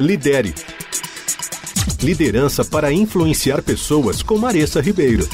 Lidere. Liderança para influenciar pessoas com Maressa Ribeiro.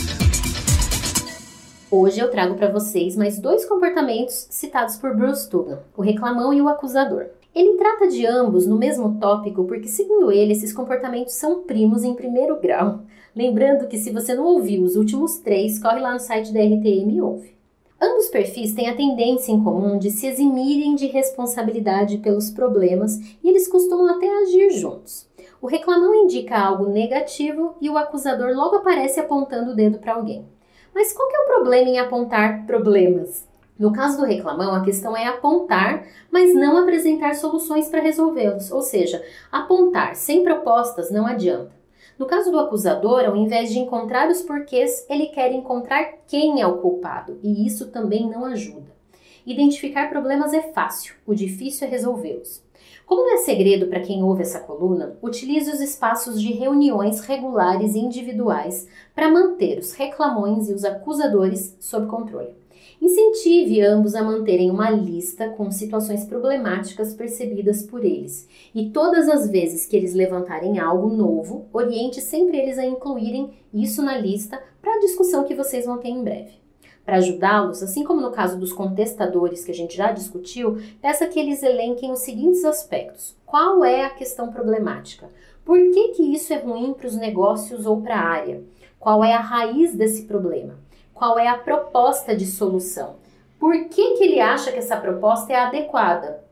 Hoje eu trago para vocês mais dois comportamentos citados por Bruce Tugan, o reclamão e o acusador. Ele trata de ambos no mesmo tópico porque, segundo ele, esses comportamentos são primos em primeiro grau. Lembrando que se você não ouviu os últimos três, corre lá no site da RTM e ouve. Ambos perfis têm a tendência em comum de se eximirem de responsabilidade pelos problemas e eles costumam até agir juntos. O reclamão indica algo negativo e o acusador logo aparece apontando o dedo para alguém. Mas qual que é o problema em apontar problemas? No caso do reclamão, a questão é apontar, mas não apresentar soluções para resolvê-los. Ou seja, apontar sem propostas não adianta. No caso do acusador, ao invés de encontrar os porquês, ele quer encontrar quem é o culpado, e isso também não ajuda. Identificar problemas é fácil, o difícil é resolvê-los. Como não é segredo para quem ouve essa coluna, utilize os espaços de reuniões regulares e individuais para manter os reclamões e os acusadores sob controle. Incentive ambos a manterem uma lista com situações problemáticas percebidas por eles. E todas as vezes que eles levantarem algo novo, oriente sempre eles a incluírem isso na lista para a discussão que vocês vão ter em breve. Para ajudá-los, assim como no caso dos contestadores que a gente já discutiu, peça que eles elenquem os seguintes aspectos: qual é a questão problemática? Por que, que isso é ruim para os negócios ou para a área? Qual é a raiz desse problema? Qual é a proposta de solução. Por que, que ele acha que essa proposta é adequada?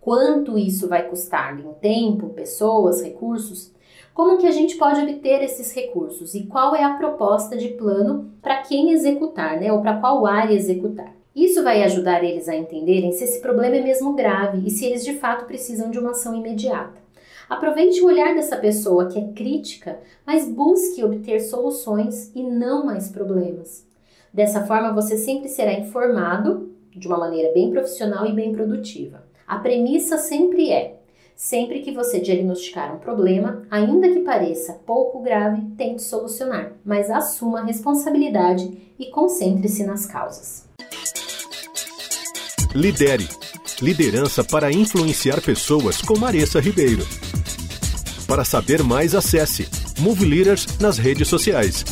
Quanto isso vai custar em tempo, pessoas, recursos? Como que a gente pode obter esses recursos e qual é a proposta de plano para quem executar, né, ou para qual área executar? Isso vai ajudar eles a entenderem se esse problema é mesmo grave e se eles de fato precisam de uma ação imediata. Aproveite o olhar dessa pessoa que é crítica, mas busque obter soluções e não mais problemas. Dessa forma, você sempre será informado de uma maneira bem profissional e bem produtiva. A premissa sempre é: sempre que você diagnosticar um problema, ainda que pareça pouco grave, tente solucionar, mas assuma a responsabilidade e concentre-se nas causas. Lidere. Liderança para influenciar pessoas com Maressa Ribeiro. Para saber mais, acesse Move Leaders nas redes sociais.